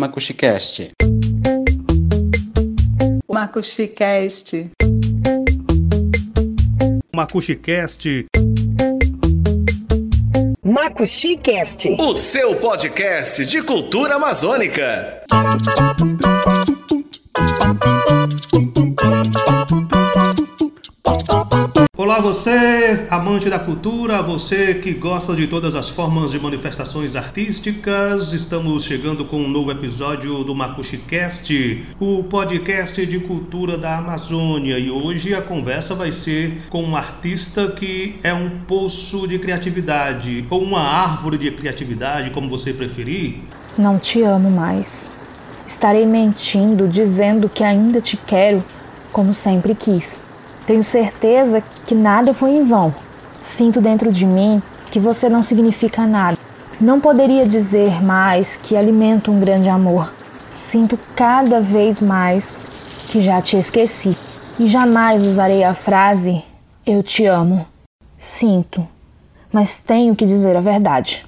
Macuxicast. Macuxicast. Macuxicast. Macuxicast. O seu podcast de cultura amazônica. Você, amante da cultura, você que gosta de todas as formas de manifestações artísticas. Estamos chegando com um novo episódio do Macuxicast, o podcast de cultura da Amazônia. E hoje a conversa vai ser com um artista que é um poço de criatividade ou uma árvore de criatividade, como você preferir. Não te amo mais. Estarei mentindo dizendo que ainda te quero como sempre quis. Tenho certeza que nada foi em vão. Sinto dentro de mim que você não significa nada. Não poderia dizer mais que alimento um grande amor. Sinto cada vez mais que já te esqueci. E jamais usarei a frase eu te amo. Sinto, mas tenho que dizer a verdade.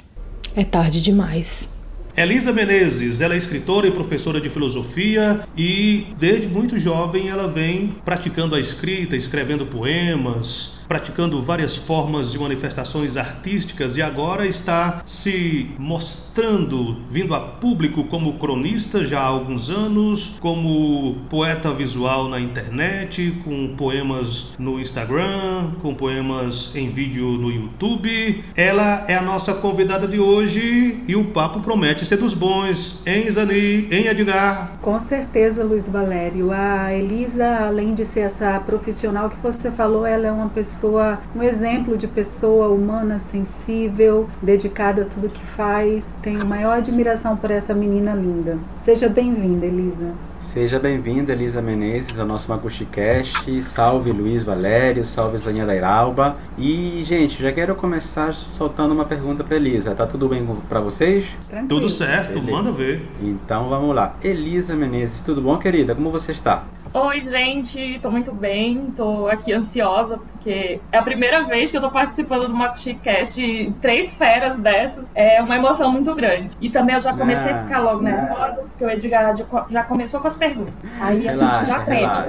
É tarde demais. Elisa Menezes, ela é escritora e professora de filosofia e desde muito jovem ela vem praticando a escrita, escrevendo poemas, praticando várias formas de manifestações artísticas e agora está se mostrando, vindo a público como cronista já há alguns anos, como poeta visual na internet, com poemas no Instagram, com poemas em vídeo no YouTube. Ela é a nossa convidada de hoje e o papo promete ser dos bons, em Zani, em Edgar. Com certeza, Luiz Valério. A Elisa, além de ser essa profissional que você falou, ela é uma pessoa, um exemplo de pessoa humana, sensível, dedicada a tudo que faz. Tenho maior admiração por essa menina linda. Seja bem-vinda, Elisa. Seja bem-vinda, Elisa Menezes, ao nosso MacuxiCast. Salve Luiz Valério, salve Zaninha da Iralba. E, gente, já quero começar soltando uma pergunta para Elisa. Tá tudo bem para vocês? Tranquilo. Tudo certo, Beleza. manda ver. Então vamos lá. Elisa Menezes, tudo bom, querida? Como você está? Oi, gente, tô muito bem, tô aqui ansiosa, porque é a primeira vez que eu tô participando do MacuxiCast de três feras dessas. É uma emoção muito grande. E também eu já comecei a ficar logo nervosa, porque o Edgar já começou com as perguntas. Aí a relaxa, gente já treina.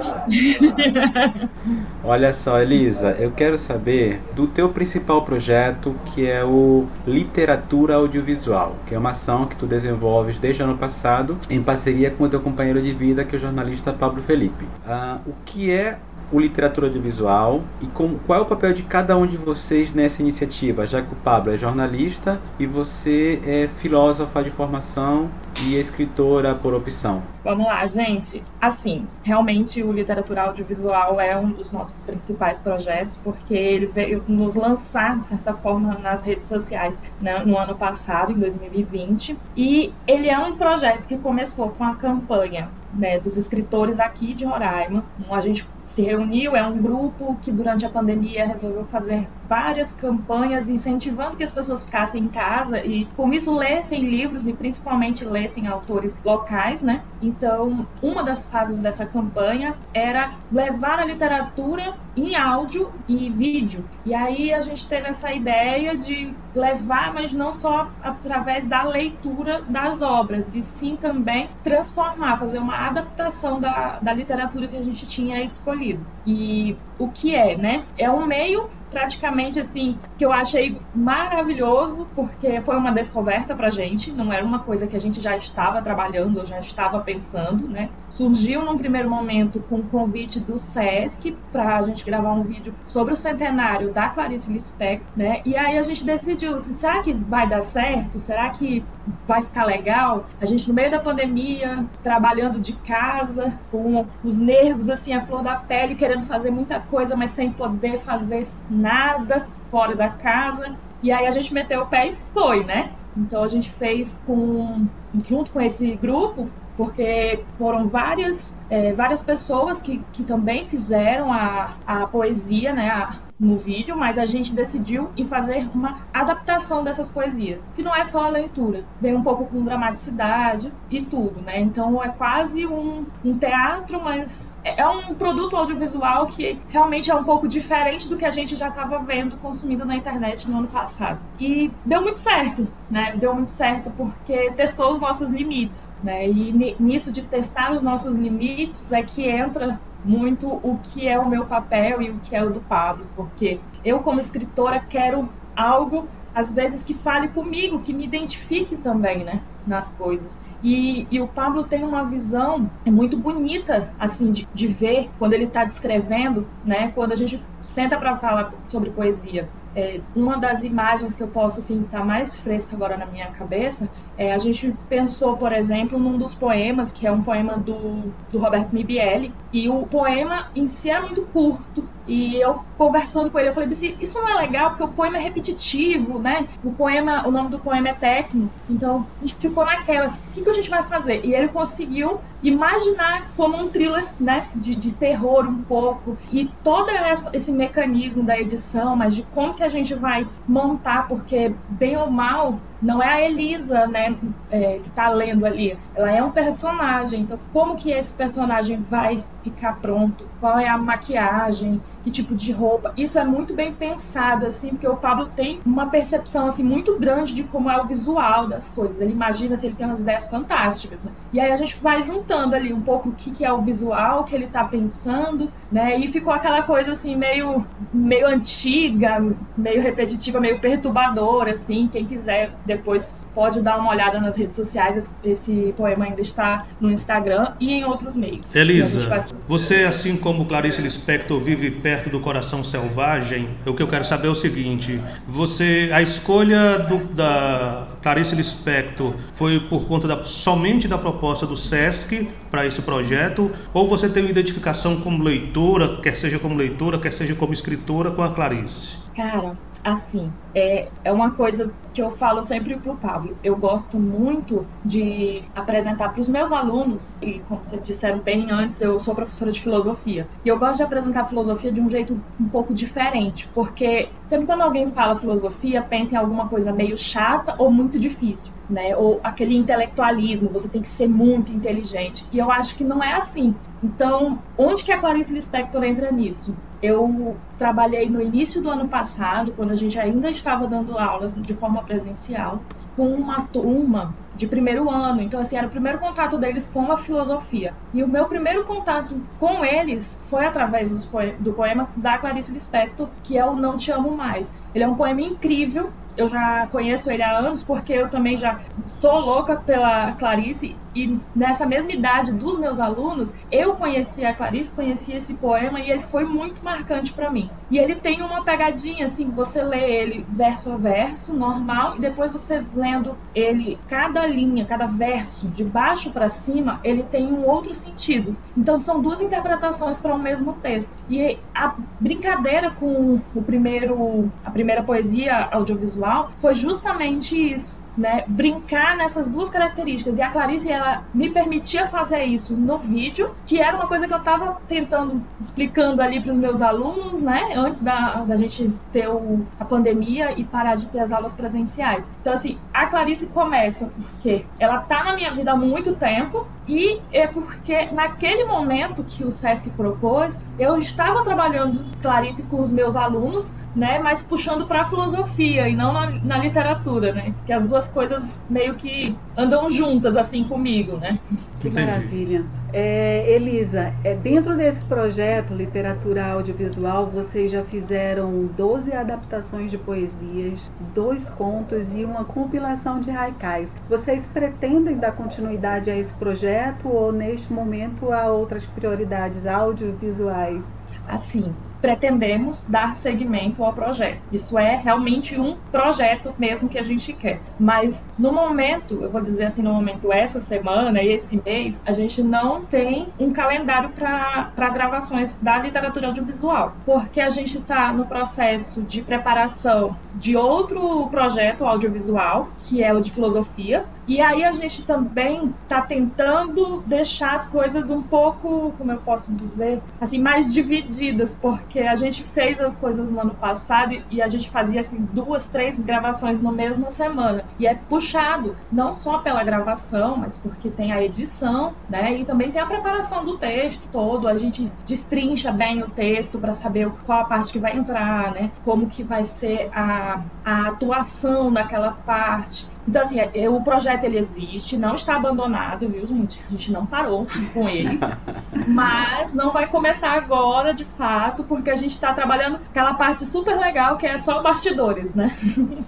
Olha só, Elisa, eu quero saber do teu principal projeto, que é o Literatura Audiovisual, que é uma ação que tu desenvolves desde o ano passado, em parceria com o teu companheiro de vida, que é o jornalista Pablo Felipe. Uh, o que é o literatura audiovisual e qual é o papel de cada um de vocês nessa iniciativa, já que o Pablo é jornalista e você é filósofa de formação e escritora por opção. Vamos lá, gente. Assim, realmente o literatura audiovisual é um dos nossos principais projetos, porque ele veio nos lançar, de certa forma, nas redes sociais né, no ano passado, em 2020. E ele é um projeto que começou com a campanha né, dos escritores aqui de Roraima. A gente se reuniu, é um grupo que durante a pandemia resolveu fazer várias campanhas incentivando que as pessoas ficassem em casa e com isso lessem livros e principalmente lessem autores locais, né? Então, uma das fases dessa campanha era levar a literatura em áudio e vídeo. E aí a gente teve essa ideia de levar, mas não só através da leitura das obras, e sim também transformar, fazer uma adaptação da, da literatura que a gente tinha escolhido. E o que é, né? É um meio praticamente assim que eu achei maravilhoso porque foi uma descoberta pra gente, não era uma coisa que a gente já estava trabalhando, ou já estava pensando, né? Surgiu num primeiro momento com o convite do SESC para a gente gravar um vídeo sobre o centenário da Clarice Lispector, né? E aí a gente decidiu, assim, será que vai dar certo? Será que vai ficar legal? A gente no meio da pandemia, trabalhando de casa, com os nervos assim a flor da pele, querendo fazer muita coisa, mas sem poder fazer nada fora da casa. E aí a gente meteu o pé e foi, né? Então a gente fez com junto com esse grupo, porque foram várias, é, várias pessoas que, que também fizeram a, a poesia, né, a, no vídeo, mas a gente decidiu em fazer uma adaptação dessas poesias, que não é só a leitura, vem um pouco com dramaticidade e tudo, né? Então é quase um, um teatro, mas é, é um produto audiovisual que realmente é um pouco diferente do que a gente já estava vendo, consumindo na internet no ano passado. E deu muito certo, né? Deu muito certo porque testou os nossos limites, né? E nisso de testar os nossos limites é que entra muito o que é o meu papel e o que é o do Pablo, porque eu como escritora quero algo às vezes que fale comigo, que me identifique também, né, nas coisas. E, e o Pablo tem uma visão muito bonita, assim, de, de ver quando ele está descrevendo, né, quando a gente senta para falar sobre poesia. É, uma das imagens que eu posso assim estar tá mais fresca agora na minha cabeça é a gente pensou por exemplo num dos poemas que é um poema do, do Roberto Mibielli e o poema em si é muito curto e eu conversando com ele, eu falei assim, isso não é legal porque o poema é repetitivo, né? O poema, o nome do poema é técnico. Então, a gente ficou naquelas, o que, que a gente vai fazer? E ele conseguiu imaginar como um thriller, né? De, de terror um pouco. E todo essa, esse mecanismo da edição, mas de como que a gente vai montar, porque bem ou mal, não é a Elisa, né, é, que está lendo ali. Ela é um personagem. Então, como que esse personagem vai ficar pronto? Qual é a maquiagem? Que tipo de roupa. Isso é muito bem pensado, assim, porque o Pablo tem uma percepção, assim, muito grande de como é o visual das coisas. Ele imagina, assim, ele tem umas ideias fantásticas, né? E aí a gente vai juntando ali um pouco o que, que é o visual que ele tá pensando, né? E ficou aquela coisa, assim, meio, meio antiga, meio repetitiva, meio perturbadora, assim. Quem quiser depois pode dar uma olhada nas redes sociais. Esse poema ainda está no Instagram e em outros meios. Elisa, vai... você, assim como Clarice Lispector, vive perto do coração selvagem. O que eu quero saber é o seguinte: você, a escolha do, da Clarice Lispector foi por conta da, somente da proposta do SESC para esse projeto, ou você tem uma identificação como leitora, quer seja como leitora, quer seja como escritora, com a Clarice? Cara, assim, é, é uma coisa que eu falo sempre pro Pablo. Eu gosto muito de apresentar para os meus alunos, e como vocês disseram bem antes, eu sou professora de filosofia. E eu gosto de apresentar a filosofia de um jeito um pouco diferente, porque sempre quando alguém fala filosofia, pensa em alguma coisa meio chata ou muito difícil, né? Ou aquele intelectualismo, você tem que ser muito inteligente. E eu acho que não é assim. Então, onde que a Clarice Lispector entra nisso? Eu trabalhei no início do ano passado, quando a gente ainda estava dando aulas de forma presencial, com uma turma de primeiro ano. Então, assim, era o primeiro contato deles com a filosofia. E o meu primeiro contato com eles foi através do poema da Clarice Lispector, que é o Não Te Amo Mais. Ele é um poema incrível, eu já conheço ele há anos porque eu também já sou louca pela Clarice e nessa mesma idade dos meus alunos, eu conheci a Clarice, conheci esse poema e ele foi muito marcante para mim. E ele tem uma pegadinha assim, você lê ele verso a verso, normal, e depois você lendo ele cada linha, cada verso, de baixo para cima, ele tem um outro sentido. Então são duas interpretações para o um mesmo texto. E a brincadeira com o primeiro a primeira poesia audiovisual foi justamente isso né, brincar nessas duas características. E a Clarice, ela me permitia fazer isso no vídeo, que era uma coisa que eu estava tentando, explicando ali para os meus alunos, né, antes da, da gente ter o, a pandemia e parar de ter as aulas presenciais. Então, assim, a Clarice começa porque ela tá na minha vida há muito tempo e é porque naquele momento que o SESC propôs, eu estava trabalhando Clarice com os meus alunos, né, mas puxando para a filosofia e não na, na literatura, né, que as duas as coisas meio que andam juntas assim comigo, né? Que Entendi. maravilha. É, Elisa, é, dentro desse projeto Literatura Audiovisual, vocês já fizeram 12 adaptações de poesias, dois contos e uma compilação de haikais. Vocês pretendem dar continuidade a esse projeto ou neste momento há outras prioridades audiovisuais? Assim, pretendemos dar seguimento ao projeto. Isso é realmente um projeto mesmo que a gente quer. Mas no momento, eu vou dizer assim, no momento essa semana e esse mês, a gente não tem um calendário para gravações da literatura audiovisual, porque a gente está no processo de preparação de outro projeto audiovisual, que é o de filosofia, e aí a gente também está tentando deixar as coisas um pouco, como eu posso dizer, assim, mais divididas, porque a gente fez as coisas no ano passado e a gente fazia assim duas, três gravações no mesma semana. E é puxado, não só pela gravação, mas porque tem a edição, né? E também tem a preparação do texto todo. A gente destrincha bem o texto para saber qual a parte que vai entrar, né? Como que vai ser a, a atuação daquela parte. Então, assim, é, o projeto ele existe, não está abandonado, viu, gente? A gente não parou com ele. mas não vai começar agora, de fato, porque a gente está trabalhando aquela parte super legal que é só bastidores, né?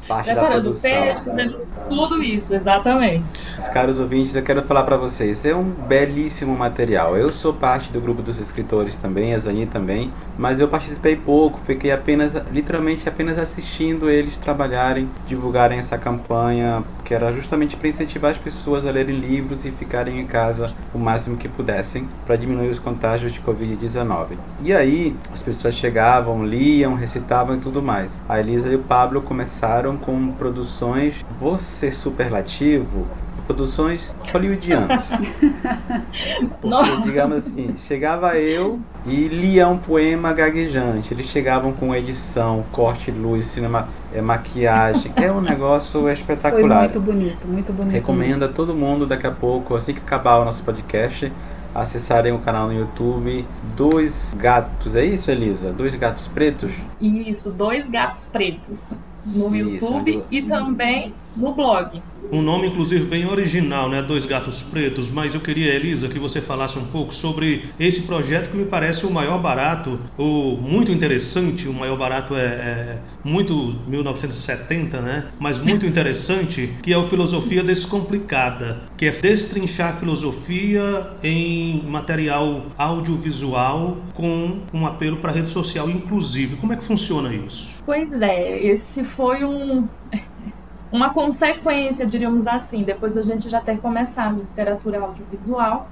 Parte Preparando o texto, né? tudo isso, exatamente. Caros ouvintes, eu quero falar para vocês, é um belíssimo material. Eu sou parte do grupo dos escritores também, a Zani também, mas eu participei pouco, fiquei apenas, literalmente apenas assistindo eles trabalharem, divulgarem essa campanha que era justamente para incentivar as pessoas a lerem livros e ficarem em casa o máximo que pudessem para diminuir os contágios de Covid-19. E aí as pessoas chegavam, liam, recitavam e tudo mais. A Elisa e o Pablo começaram com produções, ser superlativo, produções hollywoodianas. Porque, digamos assim, chegava eu e lia um poema gaguejante. Eles chegavam com edição, corte, luz, cinema, é, maquiagem. É um negócio espetacular. Foi muito bonito, muito bonito. Recomendo a todo mundo daqui a pouco, assim que acabar o nosso podcast, acessarem o canal no YouTube Dois Gatos. É isso, Elisa? Dois Gatos Pretos? Isso, Dois Gatos Pretos. No isso, YouTube e também no blog. Um nome, inclusive, bem original, né? Dois Gatos Pretos. Mas eu queria, Elisa, que você falasse um pouco sobre esse projeto que me parece o maior barato, ou muito interessante. O maior barato é, é muito 1970, né? Mas muito interessante, que é o Filosofia Descomplicada, que é destrinchar a filosofia em material audiovisual com um apelo para a rede social inclusive. Como é que funciona isso? Pois é, esse foi um uma consequência, diríamos assim, depois da gente já ter começado literatura audiovisual.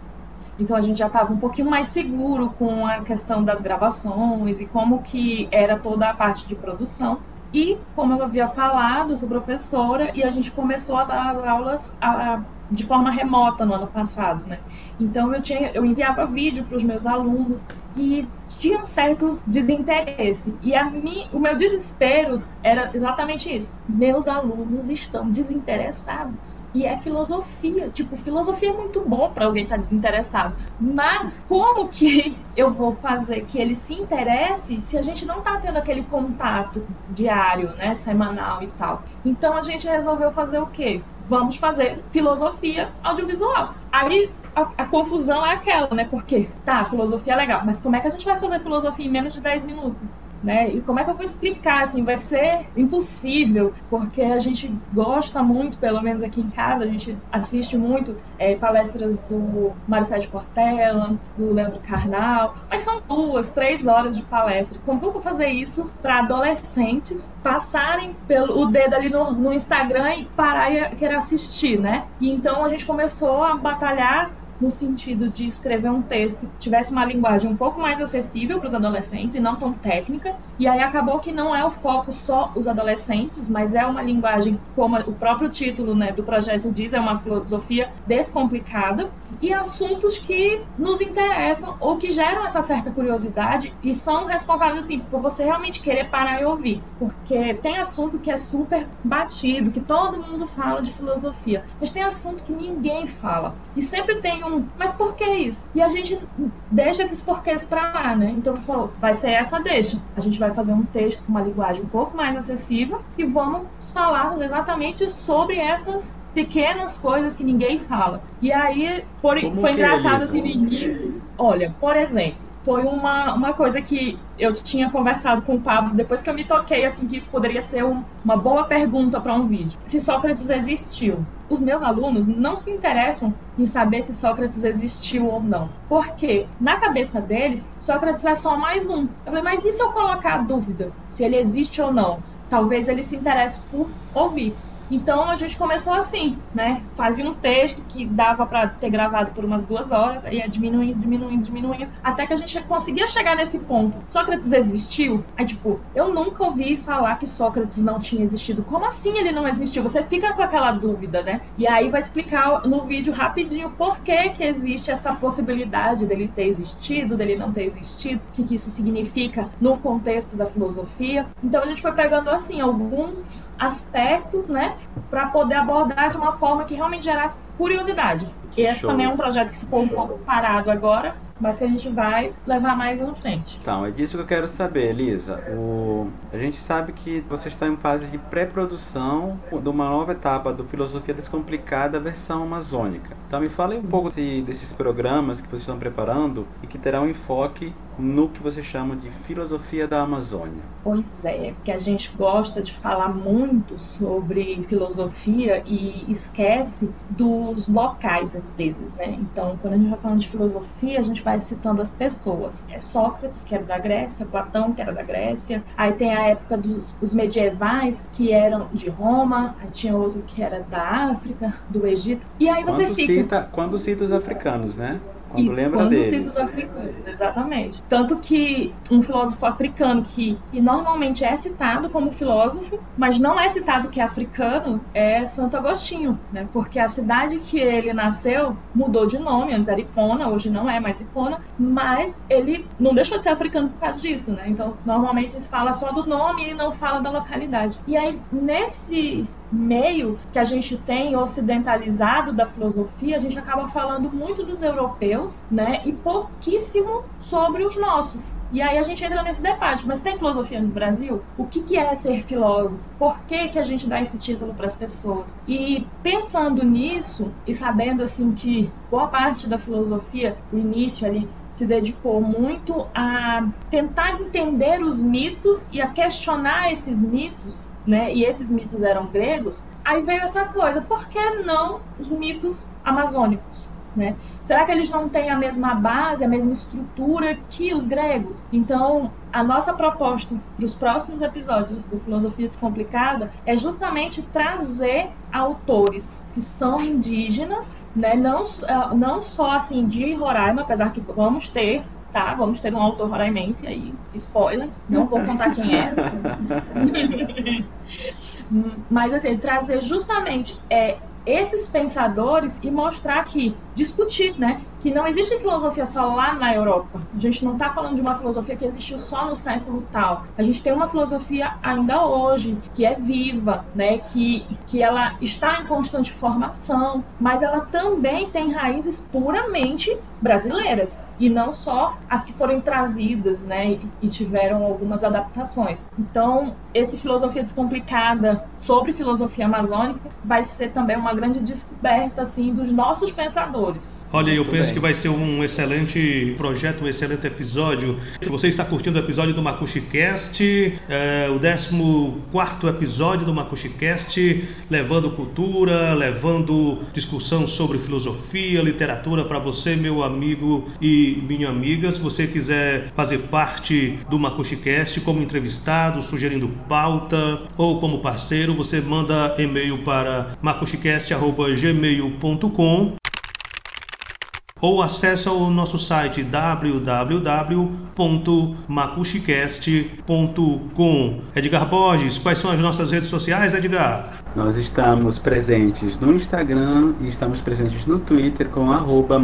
Então a gente já estava um pouquinho mais seguro com a questão das gravações e como que era toda a parte de produção. E como eu havia falado, eu sou professora e a gente começou a dar as aulas a, de forma remota no ano passado, né? Então eu tinha, eu enviava vídeo para os meus alunos e tinha um certo desinteresse. E a mim, o meu desespero era exatamente isso. Meus alunos estão desinteressados. E é filosofia. Tipo, filosofia é muito bom para alguém estar tá desinteressado. Mas como que eu vou fazer que ele se interesse se a gente não está tendo aquele contato diário, né, semanal e tal? Então a gente resolveu fazer o quê? Vamos fazer filosofia audiovisual. Aí a, confusão é aquela, né? Porque, tá, filosofia é legal, mas como é que a gente vai fazer filosofia em menos de 10 minutos? Né? E como é que eu vou explicar? Assim, vai ser impossível, porque a gente gosta muito, pelo menos aqui em casa, a gente assiste muito é, palestras do Mário Sérgio Portela, do Leandro Carnal, mas são duas, três horas de palestra. Como que eu vou fazer isso para adolescentes passarem pelo o dedo ali no, no Instagram e parar e querer assistir, né? E então a gente começou a batalhar no sentido de escrever um texto que tivesse uma linguagem um pouco mais acessível para os adolescentes e não tão técnica. E aí acabou que não é o foco só os adolescentes, mas é uma linguagem, como o próprio título né, do projeto diz, é uma filosofia descomplicada e assuntos que nos interessam ou que geram essa certa curiosidade e são responsáveis assim por você realmente querer parar e ouvir, porque tem assunto que é super batido, que todo mundo fala de filosofia, mas tem assunto que ninguém fala e sempre tem um, mas por que isso? E a gente deixa esses porquês para lá, né? Então vai ser essa deixa. A gente vai fazer um texto com uma linguagem um pouco mais acessível e vamos falar exatamente sobre essas pequenas coisas que ninguém fala. E aí foi, foi é engraçado é assim no início. Olha, por exemplo, foi uma, uma coisa que eu tinha conversado com o Pablo depois que eu me toquei assim que isso poderia ser um, uma boa pergunta para um vídeo. Se Sócrates existiu. Os meus alunos não se interessam em saber se Sócrates existiu ou não. Porque na cabeça deles, Sócrates é só mais um. Eu falei, mas e se eu colocar a dúvida se ele existe ou não? Talvez ele se interesse por ouvir. Então a gente começou assim, né? Fazia um texto que dava para ter gravado por umas duas horas, aí ia diminuindo, diminuindo, diminuindo, até que a gente conseguia chegar nesse ponto. Sócrates existiu? Aí, tipo, eu nunca ouvi falar que Sócrates não tinha existido. Como assim ele não existiu? Você fica com aquela dúvida, né? E aí vai explicar no vídeo rapidinho por que que existe essa possibilidade dele ter existido, dele não ter existido, o que, que isso significa no contexto da filosofia. Então a gente foi pegando assim alguns aspectos, né, para poder abordar de uma forma que realmente gerasse curiosidade. E esse Show. também é um projeto que ficou um pouco parado agora, mas que a gente vai levar mais à frente. Então, é disso que eu quero saber, Elisa. O... A gente sabe que você está em fase de pré-produção de uma nova etapa do Filosofia Descomplicada versão amazônica. Então, me fale um pouco desse- desses programas que vocês estão preparando e que terão enfoque no que você chama de filosofia da Amazônia. Pois é, porque a gente gosta de falar muito sobre filosofia e esquece dos locais às vezes, né? Então, quando a gente vai falando de filosofia, a gente vai citando as pessoas. É Sócrates, que era da Grécia, Platão, que era da Grécia. Aí tem a época dos os medievais, que eram de Roma. Aí tinha outro que era da África, do Egito. E aí você Quando fica... cita, quando cita os africanos, né? Quando Isso, lembra quando deles. cita os africanos, exatamente. Tanto que um filósofo africano que, que normalmente é citado como filósofo, mas não é citado que é africano, é Santo Agostinho, né? Porque a cidade que ele nasceu mudou de nome, antes era Hipona, hoje não é mais Hipona, mas ele não deixou de ser africano por causa disso, né? Então, normalmente se fala só do nome e não fala da localidade. E aí, nesse meio que a gente tem ocidentalizado da filosofia, a gente acaba falando muito dos europeus, né, e pouquíssimo sobre os nossos. E aí a gente entra nesse debate, mas tem filosofia no Brasil? O que, que é ser filósofo? Por que, que a gente dá esse título para as pessoas? E pensando nisso, e sabendo assim que boa parte da filosofia, o início ali, se dedicou muito a tentar entender os mitos e a questionar esses mitos, né? E esses mitos eram gregos. Aí veio essa coisa, por que não os mitos amazônicos, né? Será que eles não têm a mesma base, a mesma estrutura que os gregos? Então, a nossa proposta para os próximos episódios do Filosofia Descomplicada é justamente trazer autores que são indígenas, né? não, eh, não só assim de Roraima, apesar que vamos ter, tá? Vamos ter um autor roraimense aí, spoiler, não vou contar quem é. Mas assim, trazer justamente é, esses pensadores e mostrar que, discutir, né? Que não existe filosofia só lá na Europa. A gente não está falando de uma filosofia que existiu só no século tal. A gente tem uma filosofia ainda hoje, que é viva, né? Que, que ela está em constante formação, mas ela também tem raízes puramente brasileiras e não só as que foram trazidas, né, e, tiveram algumas adaptações. Então, esse filosofia descomplicada sobre filosofia amazônica vai ser também uma grande descoberta assim dos nossos pensadores. Olha, eu Muito penso bem. que vai ser um excelente projeto, um excelente episódio. Você está curtindo o episódio do MacuxiCast, é, o 14 episódio do MacuxiCast, levando cultura, levando discussão sobre filosofia, literatura para você, meu amigo e minha amiga. Se você quiser fazer parte do MacuxiCast como entrevistado, sugerindo pauta ou como parceiro, você manda e-mail para macuxicast.gmail.com ou acesse o nosso site www.macuxicast.com. Edgar Borges, quais são as nossas redes sociais, Edgar? Nós estamos presentes no Instagram e estamos presentes no Twitter com arroba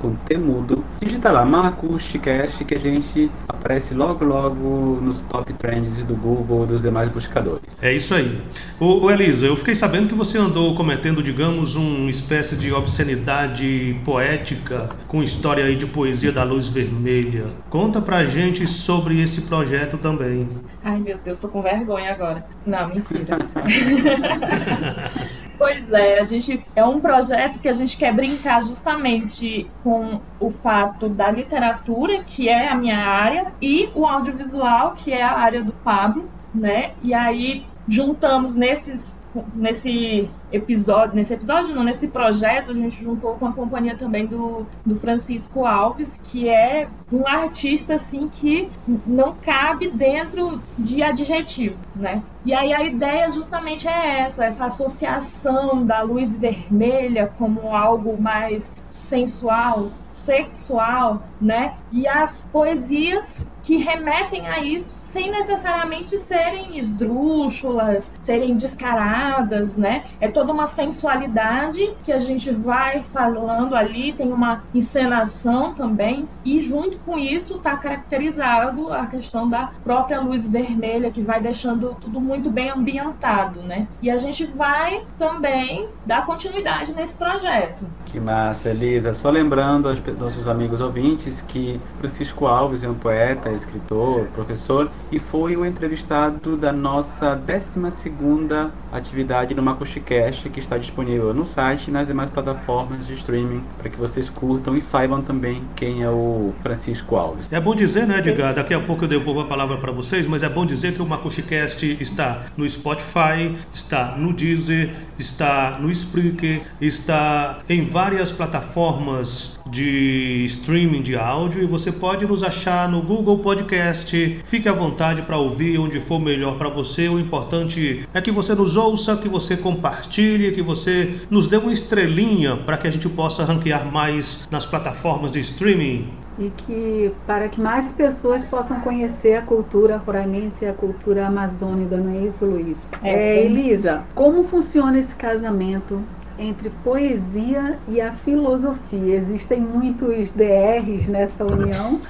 com temudo. Digita lá MacuxiCast que a gente aparece logo logo nos top trends do Google e dos demais buscadores. É isso aí. Ô, ô, Elisa, eu fiquei sabendo que você andou cometendo, digamos, uma espécie de obscenidade poética com história aí de poesia da luz vermelha. Conta pra gente sobre esse projeto também. Ai, meu Deus, tô com vergonha agora. Não, mentira. Pois é, a gente é um projeto que a gente quer brincar justamente com o fato da literatura, que é a minha área, e o audiovisual, que é a área do Pablo, né? E aí juntamos nesses nesse episódio, nesse episódio não, nesse projeto, a gente juntou com a companhia também do, do Francisco Alves, que é um artista assim que não cabe dentro de adjetivo, né? E aí a ideia justamente é essa, essa associação da luz vermelha como algo mais sensual, sexual, né? E as poesias que remetem a isso sem necessariamente serem esdrúxulas, serem descaradas, né? É toda uma sensualidade que a gente vai falando ali, tem uma encenação também, e junto com isso está caracterizado a questão da própria luz vermelha que vai deixando tudo muito bem ambientado, né? E a gente vai também dar continuidade nesse projeto. Que massa, Elisa. Só lembrando aos nossos amigos ouvintes que Francisco Alves é um poeta, escritor, professor e foi o entrevistado da nossa 12 atividade no MacuxiCast que está disponível no site e nas demais plataformas de streaming para que vocês curtam e saibam também quem é o Francisco Alves. É bom dizer, né, Edgar? Daqui a pouco eu devolvo a palavra para vocês, mas é bom dizer que o MacuxiCast está no Spotify, está no Deezer, está no Spreaker, está em várias plataformas de streaming de áudio e você pode nos achar no Google Podcast. Fique à vontade para ouvir onde for melhor para você. O importante é que você nos ouça, que você compartilhe, que você nos dê uma estrelinha para que a gente possa ranquear mais nas plataformas de streaming e que para que mais pessoas possam conhecer a cultura roranense e a cultura amazônica, não é isso, Luiz? É, é, Elisa, como funciona esse casamento entre poesia e a filosofia? Existem muitos DRs nessa união?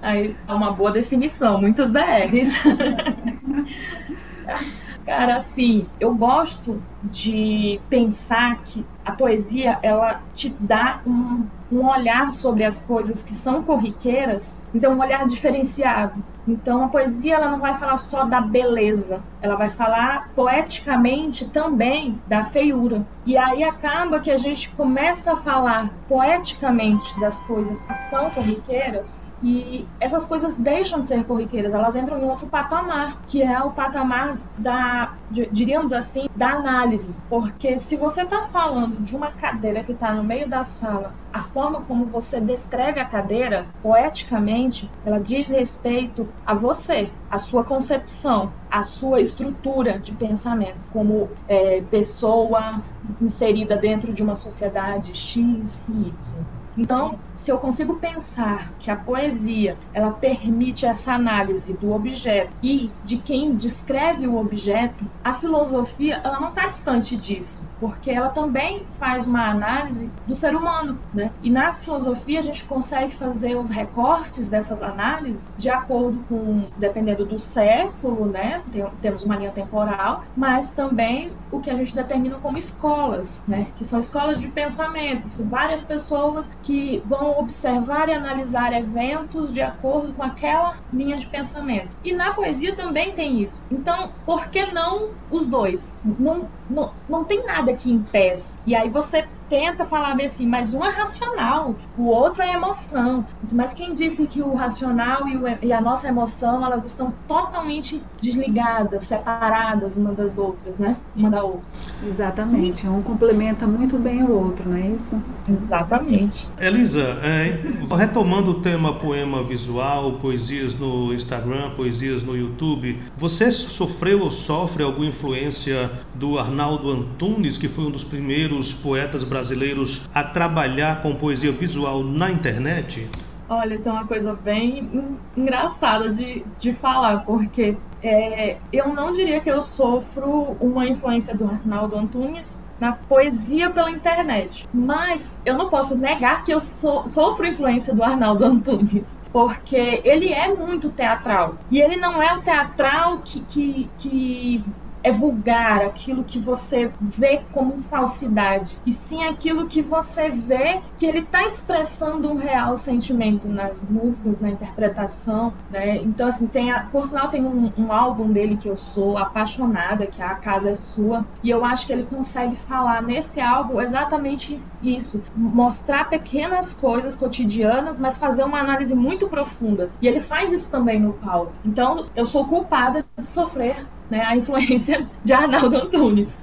Aí é uma boa definição, muitos DRs. Cara, assim, eu gosto de pensar que a poesia ela te dá um, um olhar sobre as coisas que são corriqueiras, mas é um olhar diferenciado. Então a poesia ela não vai falar só da beleza, ela vai falar poeticamente também da feiura. E aí acaba que a gente começa a falar poeticamente das coisas que são corriqueiras e essas coisas deixam de ser corriqueiras, elas entram em outro patamar, que é o patamar da, diríamos assim, da análise. Porque se você está falando de uma cadeira que está no meio da sala, a forma como você descreve a cadeira, poeticamente, ela diz respeito a você, a sua concepção, a sua estrutura de pensamento, como é, pessoa inserida dentro de uma sociedade X e Y. Então, se eu consigo pensar que a poesia ela permite essa análise do objeto e de quem descreve o objeto, a filosofia ela não está distante disso, porque ela também faz uma análise do ser humano, né? E na filosofia a gente consegue fazer os recortes dessas análises de acordo com, dependendo do século, né? Tem, temos uma linha temporal, mas também o que a gente determina como escolas, né? Que são escolas de pensamento, são várias pessoas que vão observar e analisar eventos de acordo com aquela linha de pensamento. E na poesia também tem isso. Então, por que não os dois? Não, não, não tem nada que impeça. E aí você tenta falar bem assim, mas um é racional, o outro é emoção. Mas quem disse que o racional e, o, e, a nossa emoção elas estão totalmente desligadas, separadas uma das outras, né? Uma da outra. Exatamente. Um complementa muito bem o outro, não é isso? Exatamente. Elisa, é, retomando o tema poema visual, poesias no Instagram, poesias no YouTube, você sofreu ou sofre alguma influência do Arnaldo Antunes, que foi um dos primeiros poetas brasileiros brasileiros a trabalhar com poesia visual na internet? Olha, isso é uma coisa bem engraçada de, de falar, porque é, eu não diria que eu sofro uma influência do Arnaldo Antunes na poesia pela internet. Mas eu não posso negar que eu so, sofro influência do Arnaldo Antunes, porque ele é muito teatral. E ele não é o teatral que, que, que é vulgar, aquilo que você vê como falsidade, e sim aquilo que você vê que ele está expressando um real sentimento nas músicas, na interpretação, né? Então, assim, tem a, por sinal, tem um, um álbum dele que eu sou apaixonada, que é A Casa é Sua, e eu acho que ele consegue falar nesse álbum exatamente isso, mostrar pequenas coisas cotidianas, mas fazer uma análise muito profunda. E ele faz isso também no palco. Então, eu sou culpada de sofrer né, a influência de Arnaldo Antunes.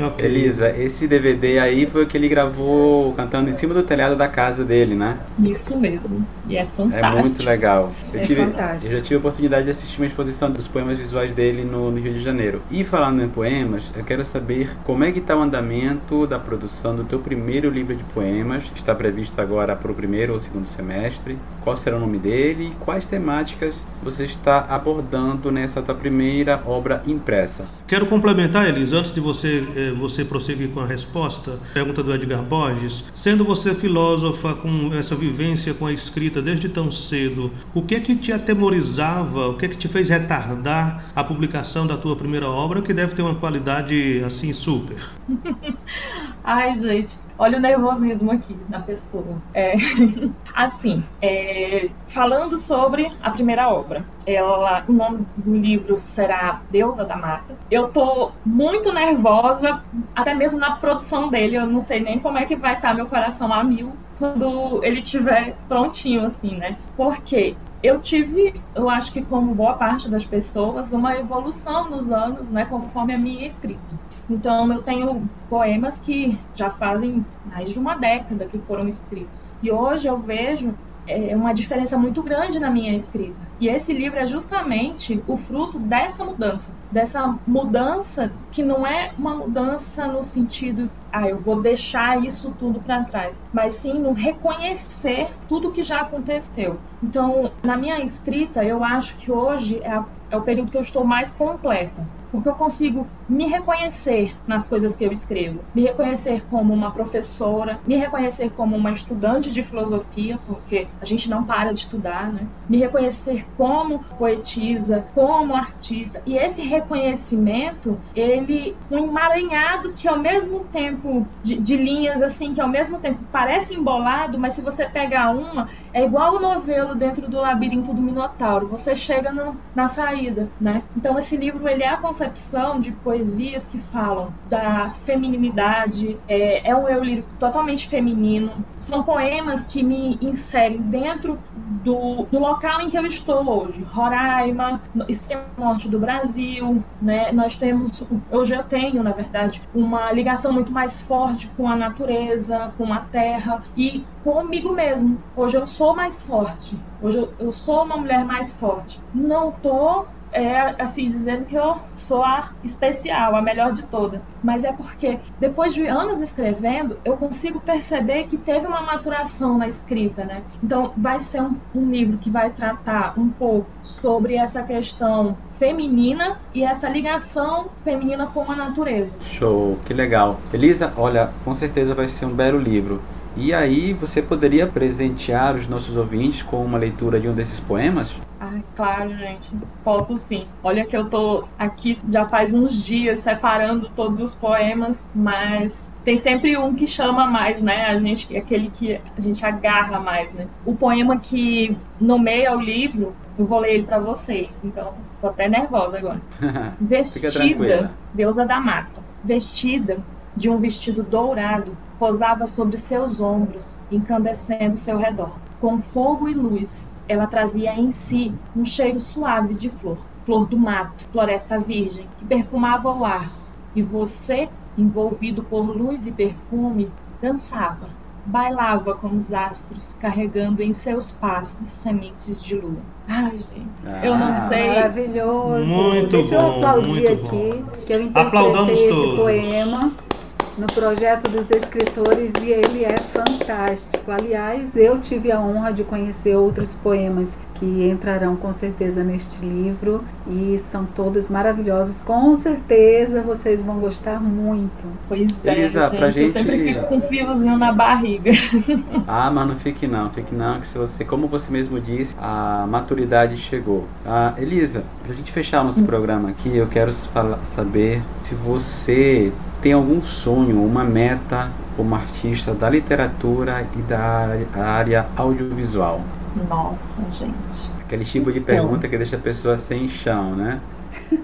Okay. Elisa, esse DVD aí foi o que ele gravou cantando em cima do telhado da casa dele, né? Isso mesmo. E é fantástico. É muito legal. Eu, é tive, fantástico. eu já tive a oportunidade de assistir uma exposição dos poemas visuais dele no, no Rio de Janeiro. E falando em poemas, eu quero saber como é que está o andamento da produção do teu primeiro livro de poemas, que está previsto agora para o primeiro ou segundo semestre. Qual será o nome dele e quais temáticas você está abordando nessa tua primeira obra impressa? Quero complementar, Elisa, antes de você, eh, você prosseguir com a resposta, pergunta do Edgar Borges. Sendo você filósofa com essa vivência com a escrita desde tão cedo, o que é que te atemorizava, o que é que te fez retardar a publicação da tua primeira obra, que deve ter uma qualidade assim super? Ai, gente, olha o nervosismo aqui na pessoa. É, assim, é, falando sobre a primeira obra, ela, o nome do livro será Deusa da Mata. Eu tô muito nervosa, até mesmo na produção dele. Eu não sei nem como é que vai estar meu coração a mil quando ele estiver prontinho, assim, né? Porque eu tive, eu acho que como boa parte das pessoas, uma evolução nos anos, né, conforme a minha escrita. Então, eu tenho poemas que já fazem mais de uma década que foram escritos. E hoje eu vejo é, uma diferença muito grande na minha escrita. E esse livro é justamente o fruto dessa mudança. Dessa mudança que não é uma mudança no sentido, ah, eu vou deixar isso tudo para trás, mas sim no reconhecer tudo que já aconteceu. Então, na minha escrita, eu acho que hoje é, a, é o período que eu estou mais completa porque eu consigo me reconhecer nas coisas que eu escrevo, me reconhecer como uma professora, me reconhecer como uma estudante de filosofia, porque a gente não para de estudar, né? Me reconhecer como poetisa, como artista. E esse reconhecimento, ele um emaranhado que ao mesmo tempo de, de linhas assim, que ao mesmo tempo parece embolado, mas se você pegar uma, é igual o novelo dentro do labirinto do Minotauro. Você chega no, na saída, né? Então esse livro ele é a concepção de poesias que falam da feminilidade, é, é um eu lírico totalmente feminino. São poemas que me inserem dentro do, do local em que eu estou hoje, Roraima, extremo norte do Brasil, né? Nós temos, hoje eu tenho, na verdade, uma ligação muito mais forte com a natureza, com a terra e comigo mesmo. Hoje eu sou mais forte. Hoje eu, eu sou uma mulher mais forte. Não tô é assim dizendo que eu sou a especial, a melhor de todas, mas é porque depois de anos escrevendo, eu consigo perceber que teve uma maturação na escrita, né? Então vai ser um, um livro que vai tratar um pouco sobre essa questão feminina e essa ligação feminina com a natureza. Show, que legal. Elisa, olha, com certeza vai ser um belo livro. E aí, você poderia presentear os nossos ouvintes com uma leitura de um desses poemas? Ah, claro, gente. Posso sim. Olha que eu tô aqui já faz uns dias separando todos os poemas, mas tem sempre um que chama mais, né? A gente, aquele que a gente agarra mais, né? O poema que nomeia o livro, eu vou ler ele para vocês. Então, tô até nervosa agora. Vestida, deusa da mata. Vestida de um vestido dourado, posava sobre seus ombros, incandescendo seu redor. Com fogo e luz, ela trazia em si um cheiro suave de flor, flor do mato, floresta virgem, que perfumava o ar. E você, envolvido por luz e perfume, dançava, bailava com os astros, carregando em seus passos sementes de lua. Ai, gente, ah, eu não sei. Maravilhoso. Muito Deixa bom, eu aplaudir muito aqui, bom. que eu Aplaudamos esse todos. poema no projeto dos escritores e ele é fantástico. Aliás, eu tive a honra de conhecer outros poemas que entrarão com certeza neste livro e são todos maravilhosos. Com certeza vocês vão gostar muito. Pois é, Elisa, gente, pra gente- eu sempre fico com um fiozinho na barriga. Ah, mas não fique não, fique não, que se você, como você mesmo disse, a maturidade chegou. Ah, Elisa, pra gente fechar nosso programa aqui, eu quero saber se você tem algum sonho, uma meta como artista da literatura e da área- audiovisual. Nossa, gente. Aquele tipo de Então. pergunta que deixa a pessoa sem chão, né?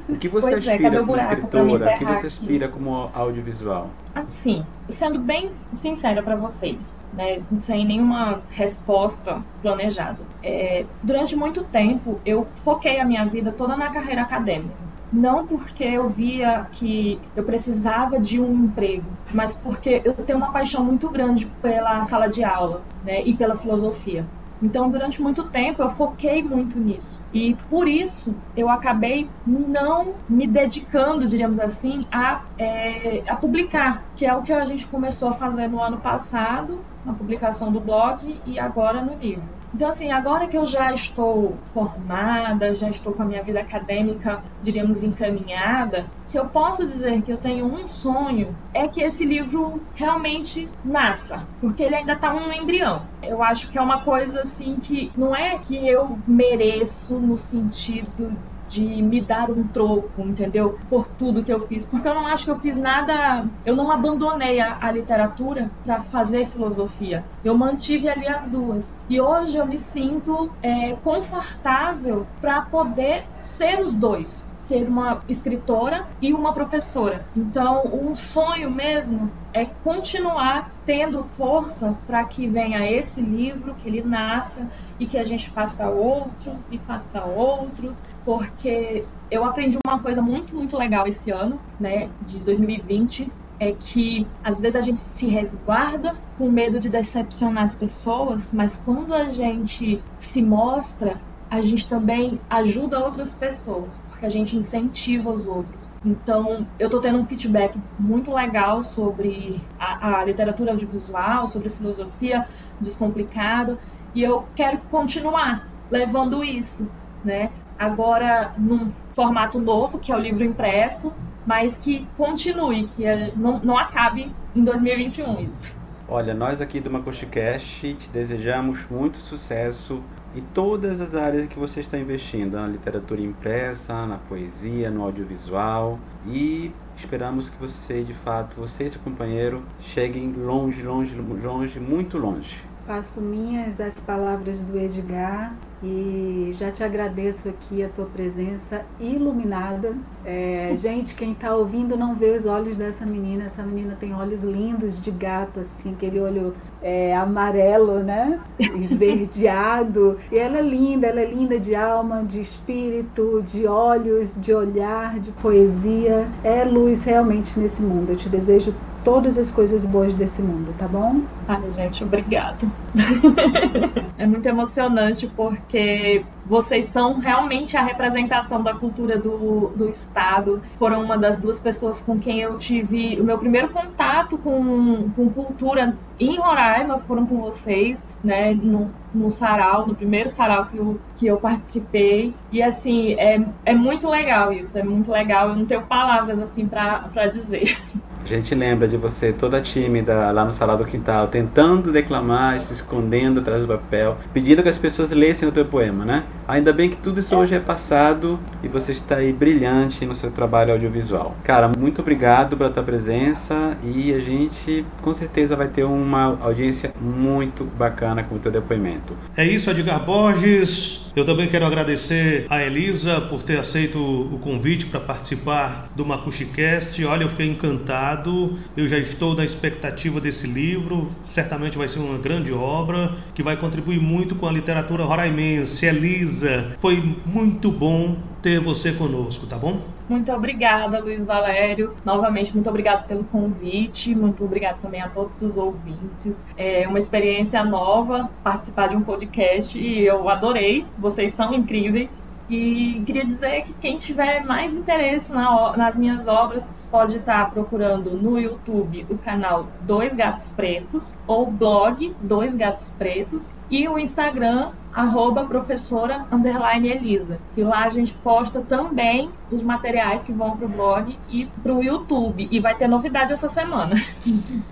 O que você Pois é, aspira o como escritora? O que você aqui? aspira como audiovisual? Assim, sendo bem sincera para vocês, né, sem nenhuma resposta planejada. É, durante muito tempo, eu foquei a minha vida toda na carreira acadêmica. Não porque eu via que eu precisava de um emprego, mas porque eu tenho uma paixão muito grande pela sala de aula né, e pela filosofia. Então, durante muito tempo, eu foquei muito nisso. E por isso, eu acabei não me dedicando, diríamos assim, a, é, a publicar, que é o que a gente começou a fazer no ano passado, na publicação do blog e agora no livro. Então, assim, agora que eu já estou formada, já estou com a minha vida acadêmica, diríamos, encaminhada, se eu posso dizer que eu tenho um sonho, é que esse livro realmente nasça, porque ele ainda está um embrião. Eu acho que é uma coisa, assim, que não é que eu mereço no sentido de me dar um troco, entendeu? Por tudo que eu fiz. Porque eu não acho que eu fiz nada. Eu não abandonei a, a literatura para fazer filosofia. Eu mantive ali as duas. E hoje eu me sinto é, confortável para poder ser os dois. Ser uma escritora e uma professora. Então, um sonho mesmo é continuar tendo força para que venha esse livro, que ele nasça e que a gente faça outros e faça outros, porque eu aprendi uma coisa muito, muito legal esse ano, né, de 2020, é que às vezes a gente se resguarda com medo de decepcionar as pessoas, mas quando a gente se mostra, a gente também ajuda outras pessoas porque a gente incentiva os outros. Então, eu estou tendo um feedback muito legal sobre a, a literatura audiovisual, sobre filosofia descomplicado, e eu quero continuar levando isso, né? Agora num formato novo, que é o livro impresso, mas que continue, que é, não, não acabe em 2021 isso. Olha, nós aqui do MacuxiCast te desejamos muito sucesso em todas as áreas que você está investindo, na literatura impressa, na poesia, no audiovisual e esperamos que você, de fato, você e seu companheiro cheguem longe, longe, longe, muito longe. Faço minhas as palavras do Edgar e já te agradeço aqui a tua presença iluminada. É, gente, quem está ouvindo não vê os olhos dessa menina. Essa menina tem olhos lindos de gato, assim, aquele olho é, amarelo, né? Esverdeado. E ela é linda, ela é linda de alma, de espírito, de olhos, de olhar, de poesia. É luz realmente nesse mundo. Eu te desejo todas as coisas boas desse mundo, tá bom? Ai, gente, obrigado. é muito emocionante porque vocês são realmente a representação da cultura do, do Estado. Foram uma das duas pessoas com quem eu tive o meu primeiro contato com, com cultura em Roraima, foram com vocês, né, no, no sarau, no primeiro sarau que eu, que eu participei. E, assim, é, é muito legal isso, é muito legal. Eu não tenho palavras, assim, para dizer. A gente lembra de você toda tímida lá no salão do quintal, tentando declamar, se escondendo atrás do papel, pedindo que as pessoas lessem o teu poema, né? Ainda bem que tudo isso hoje é passado e você está aí brilhante no seu trabalho audiovisual. Cara, muito obrigado pela tua presença e a gente com certeza vai ter uma audiência muito bacana com o teu depoimento. É isso, Edgar Borges. Eu também quero agradecer a Elisa por ter aceito o convite para participar do MacuxiCast. Olha, eu fiquei encantado. Eu já estou na expectativa desse livro. Certamente vai ser uma grande obra que vai contribuir muito com a literatura roraimense. Elisa, foi muito bom ter você conosco, tá bom? Muito obrigada, Luiz Valério. Novamente, muito obrigada pelo convite. Muito obrigada também a todos os ouvintes. É uma experiência nova participar de um podcast e eu adorei. Vocês são incríveis. E queria dizer que quem tiver mais interesse na, nas minas obras pode estar procurando no YouTube o canal Dois Gatos Pretos ou blog Dois Gatos Pretos e o Instagram arroba professora underline Elisa. E lá a gente posta também os materiais que vão para o blog e para o YouTube. E vai ter novidade essa semana.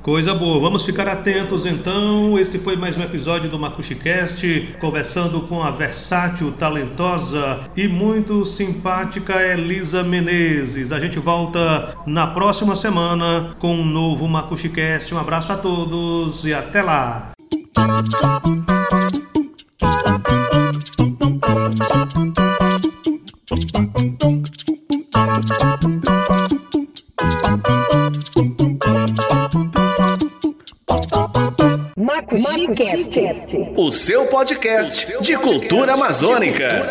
Coisa boa. Vamos ficar atentos então. Este foi mais um episódio do MacuxiCast, conversando com a versátil, talentosa e muito simpática Elisa Menezes. A gente volta na próxima semana com um novo MacuxiCast. Um abraço a todos e até lá. O seu podcast de cultura amazônica.